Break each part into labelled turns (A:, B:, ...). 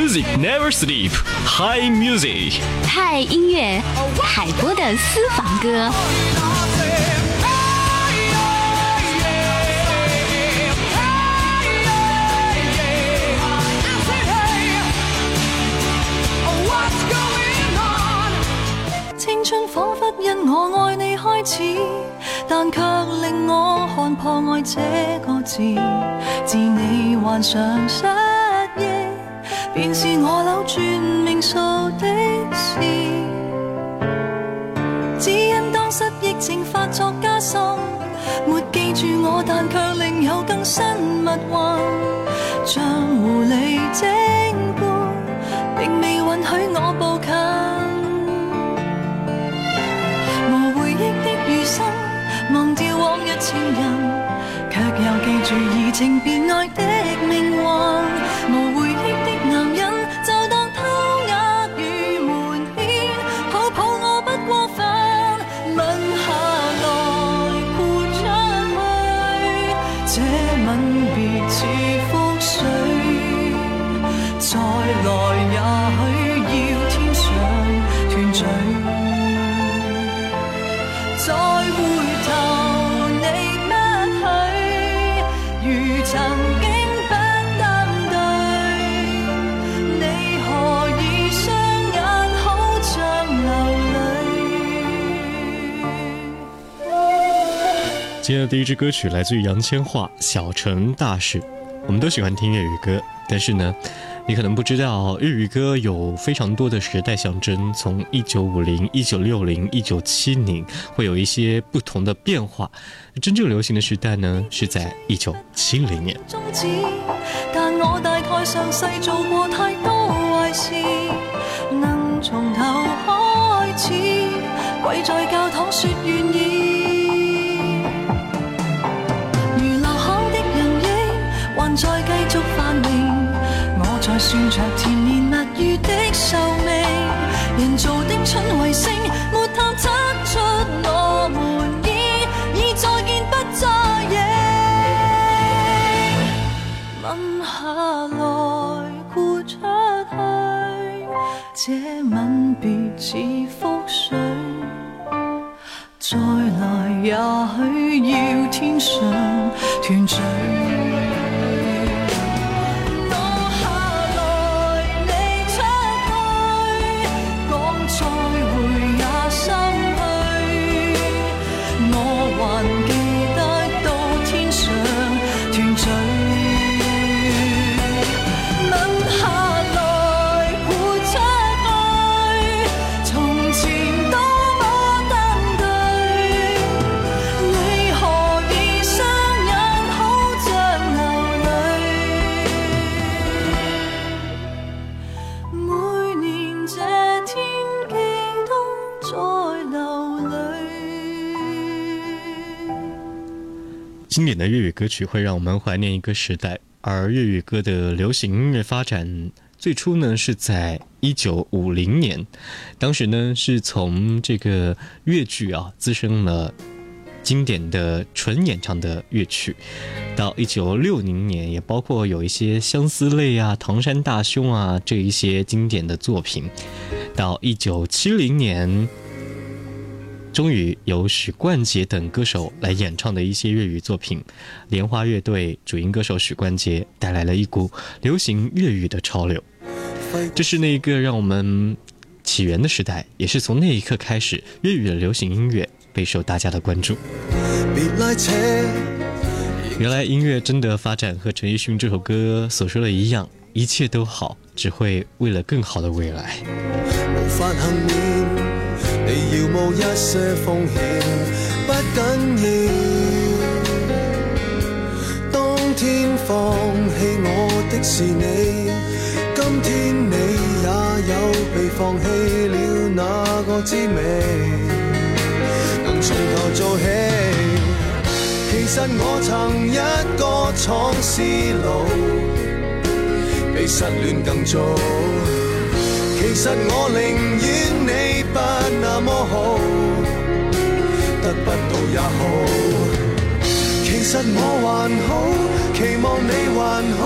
A: Music never sleep. High music.
B: 嗨音乐，海波的私房歌。
C: 青春仿佛因我爱你开始，但却令我看破爱这个字，自你幻想失忆。便是我扭转命数的事，只因当失忆症发作加深，没记住我，但却另有更新密运，像狐狸精般，并未允许我步近。无回忆的余生，忘掉往日情人，却又记住移情别爱的
A: 今天的第一支歌曲来自于杨千嬅《小城大事》。我们都喜欢听粤语歌，但是呢，你可能不知道粤语歌有非常多的时代象征。从一九五零、一九六零、一九七零，会有一些不同的变化。真正流行的时代呢，是在一九七零年。但我大概上世做过太多坏事，能从头开始，跪在教堂说愿意。着甜言蜜语的寿命。人造的春卫星，没探测出我们已已再见不再影。吻下来，豁出去，这吻别似覆水。再来，也许要天上团聚。经典的粤语歌曲会让我们怀念一个时代，而粤语歌的流行音乐发展最初呢是在一九五零年，当时呢是从这个粤剧啊滋生了经典的纯演唱的乐曲，到一九六零年也包括有一些相思泪啊、唐山大兄啊这一些经典的作品，到一九七零年。终于由许冠杰等歌手来演唱的一些粤语作品，莲花乐队主音歌手许冠杰带来了一股流行粤语的潮流。这是那一个让我们起源的时代，也是从那一刻开始，粤语的流行音乐备受大家的关注。原来音乐真的发展和陈奕迅这首歌所说的一样，一切都好，只会为了更好的未来。你要冒一些风险不紧要，当天放弃我的是你，今天你也有被。
D: 放弃了。那个滋味，能从头做起。其实我曾一个闯思路，比失恋更早。其实我宁愿你不那么好，得不到也好。其实我还好，期望你还好，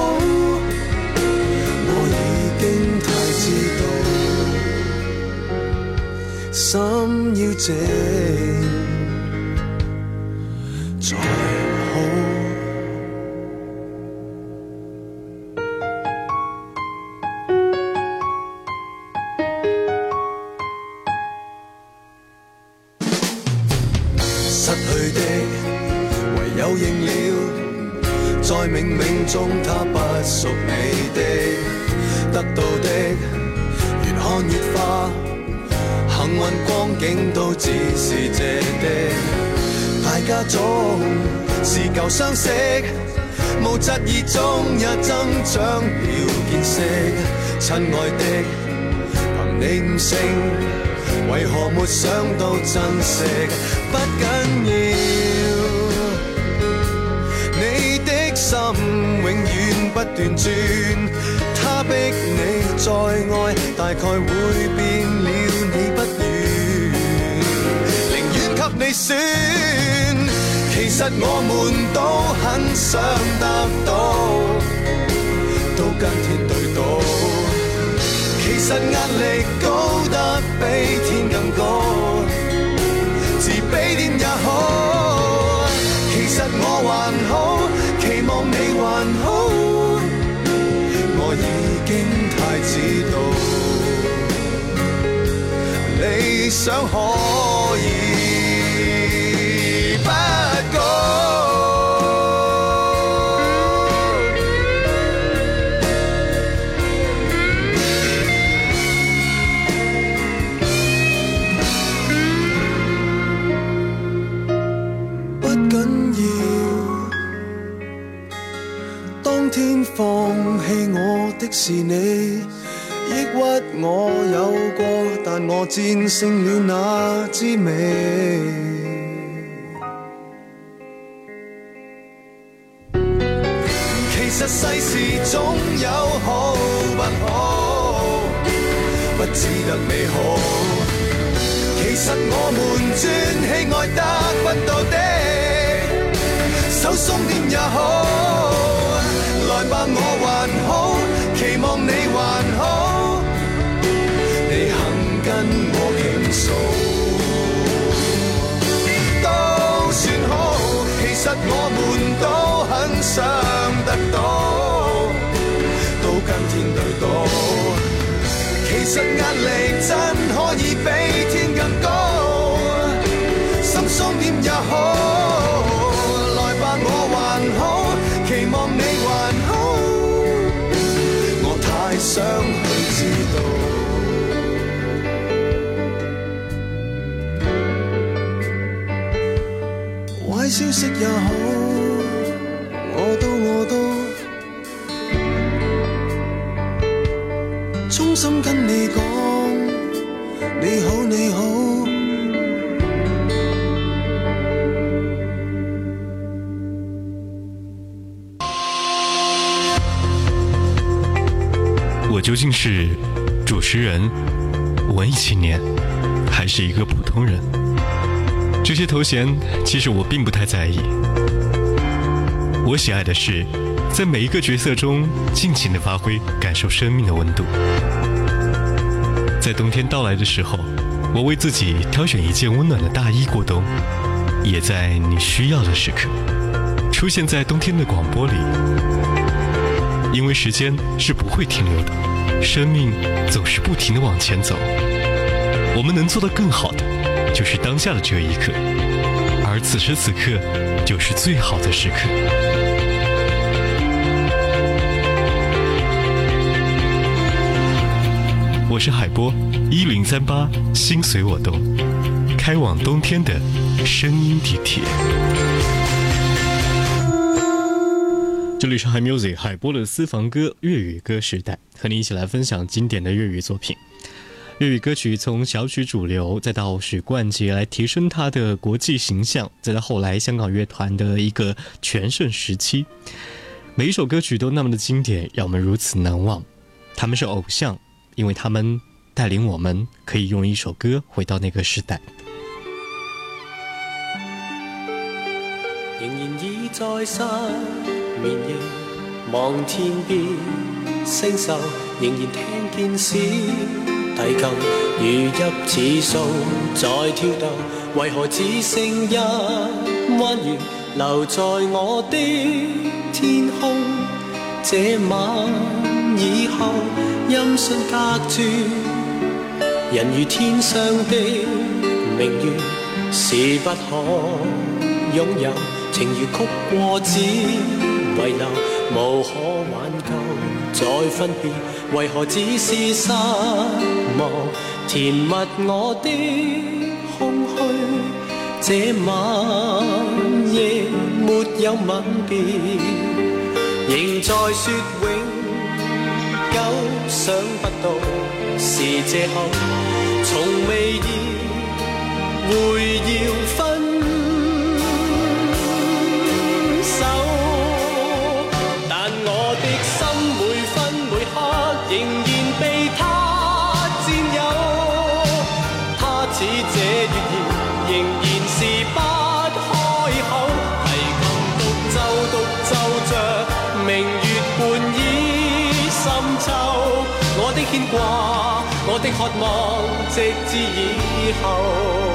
D: 我已经太知道，心要静見識，親愛的，凭你悟性。為何沒想到珍惜？不緊要，你的心永遠不斷轉，他逼你再愛，大概會變了你不願，寧願給你选。其實我們都很想得到，跟天对赌。其实压力高得比天更高，自卑点也好。其实我还好，期望你还好，我已经太知道，理想可以棄我的是你，抑郁我有过，但我战胜了那滋味。其实世事总有好不好，不只得美好。其实我们专喜爱得不到的，手松点也好。我们都很想得到，都跟天对赌。其实压力真可以比天更高，心松点也好。来吧，我还好，期望你还好，我太想去知道。坏消息也好，衷心跟你講，你好你好。
A: 我究竟是主持人、文艺青年，还是一个普通人？这些头衔其实我并不太在意。我喜爱的是，在每一个角色中尽情的发挥，感受生命的温度。在冬天到来的时候，我为自己挑选一件温暖的大衣过冬，也在你需要的时刻，出现在冬天的广播里。因为时间是不会停留的，生命总是不停的往前走。我们能做的更好的，就是当下的这一刻，而此时此刻就是最好的时刻。我是海波，一零三八，心随我动，开往冬天的声音地铁。这里是海 music 海波的私房歌粤语歌时代，和你一起来分享经典的粤语作品。粤语歌曲从小曲主流，再到许冠杰来提升他的国际形象，再到后来香港乐团的一个全盛时期，每一首歌曲都那么的经典，让我们如此难忘。他们是偶像，因为他们带领我们可以用一首歌回到那个时代。
E: 仍然倚在失眠夜，望天边星宿，仍然听见小提琴如泣似诉在跳动，为何只剩一弯月留在我的天空？这晚以后，音讯隔绝，人如天上的明月，是不可拥有。情如曲过只遗留，无可挽救。再分别，为何只是失望？填密我的空虚，这晚夜没有吻别，仍在说永想不到是借口，从未意会要分。的渴望，直至以后。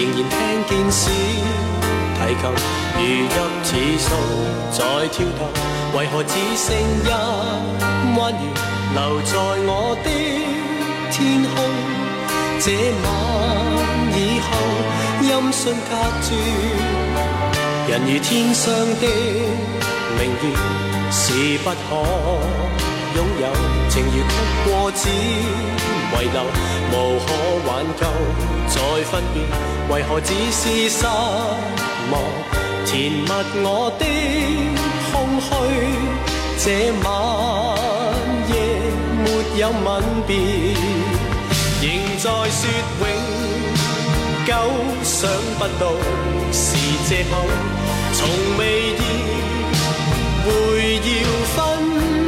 E: 仍然听见小提琴如泣似诉在跳动。为何只剩一弯月留在我的天空？这晚以后，音讯隔绝，人如天上的明月，是不可。拥有情如曲过只遗留，无可挽救。再分别，为何只是失望？填密我的空虚。这晚夜没有吻别，仍在说永久。想不到是借口，从未意会要分。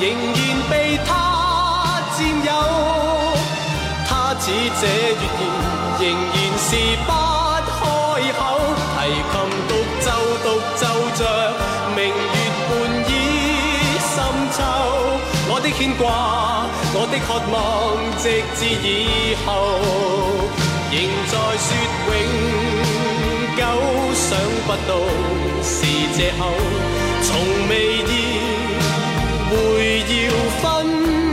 E: 仍然被他占有，他似这月言，仍然是不开口。提琴独奏独奏着明月半倚深秋，我的牵挂，我的渴望，直至以后，仍在说永久。想不到是借口，从未意。会要分。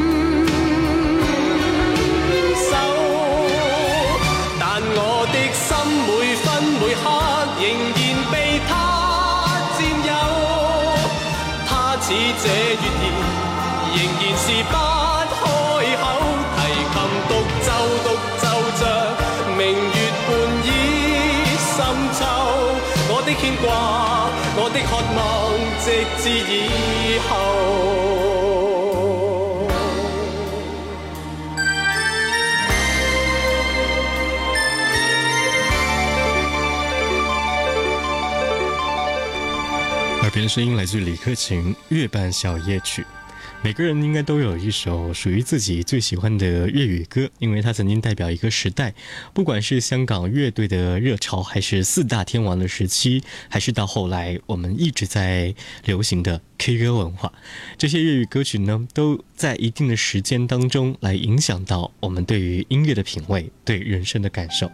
E: 的牵挂，我的渴望，直至以后。
A: 耳边声音来自李克勤《月半小夜曲》。每个人应该都有一首属于自己最喜欢的粤语歌，因为它曾经代表一个时代。不管是香港乐队的热潮，还是四大天王的时期，还是到后来我们一直在流行的 K 歌文化，这些粤语歌曲呢，都在一定的时间当中来影响到我们对于音乐的品味，对人生的感受。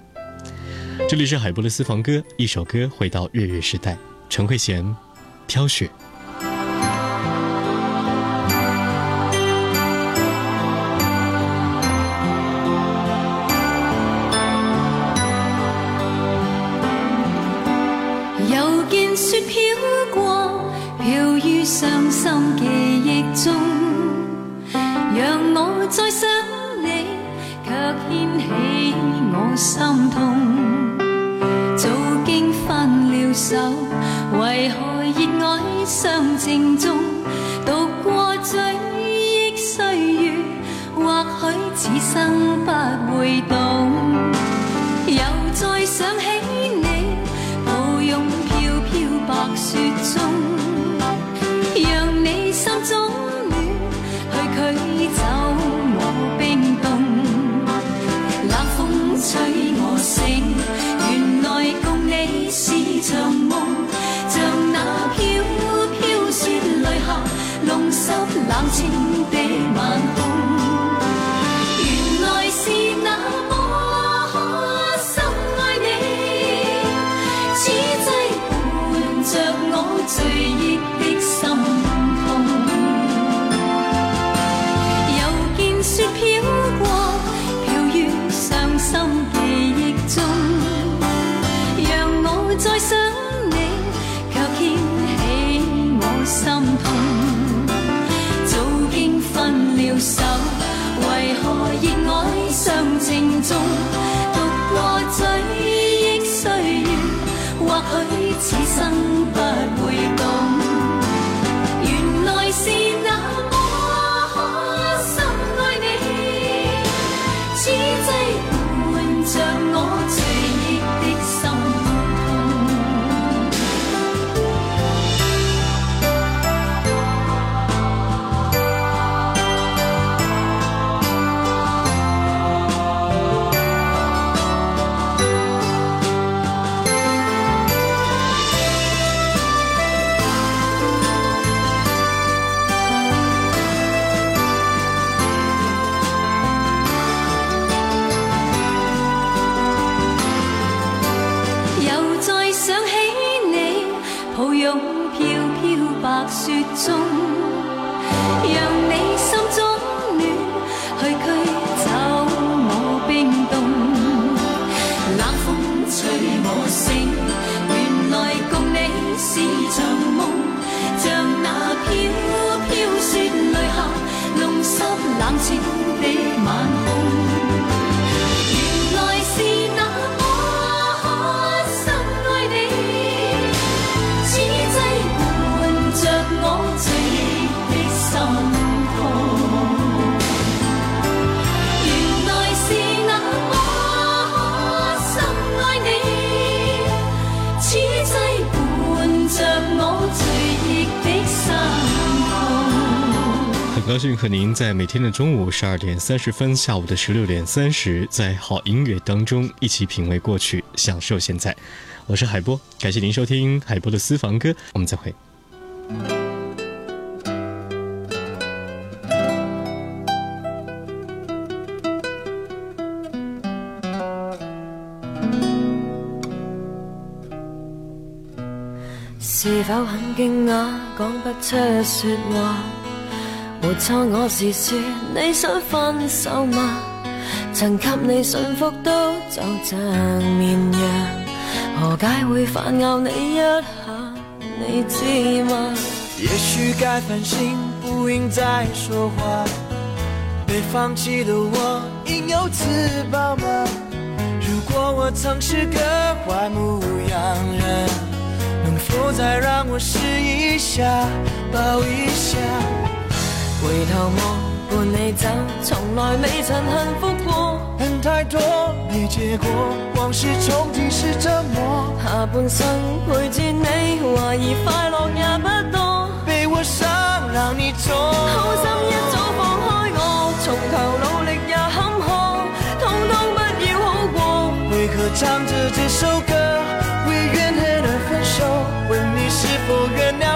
A: 这里是海波的私房歌，一首歌回到粤语时代，陈慧娴，飘雪。
C: 手，为何热爱相正中？度过追忆岁月，或许此生不会懂。千的晚风或许此生不会懂。
A: 高兴和您在每天的中午十二点三十分、下午的十六点三十，在好音乐当中一起品味过去，享受现在。我是海波，感谢您收听海波的私房歌，我们再会。
F: 是否很惊讶，讲不出说话？没错，我是说你想分手吗？曾给你驯服都就像绵羊，何解会反咬你一下？你知吗？
G: 也许该反省，不应再说话。被放弃的我，应有自保吗？如果我曾是个坏牧羊人，能否再让我试一下，抱一下？
F: 回头望，伴你走，从来未曾幸福过。
G: 恨太多，没结果，往事重提是折磨。
F: 下半生陪住你，怀疑快乐也不多。
G: 被我伤，让你痛。好心
F: 一早放开我，从头努力也坎坷，通通不要好过。
G: 为何唱着这首歌，为怨恨而分手？问你是否原谅？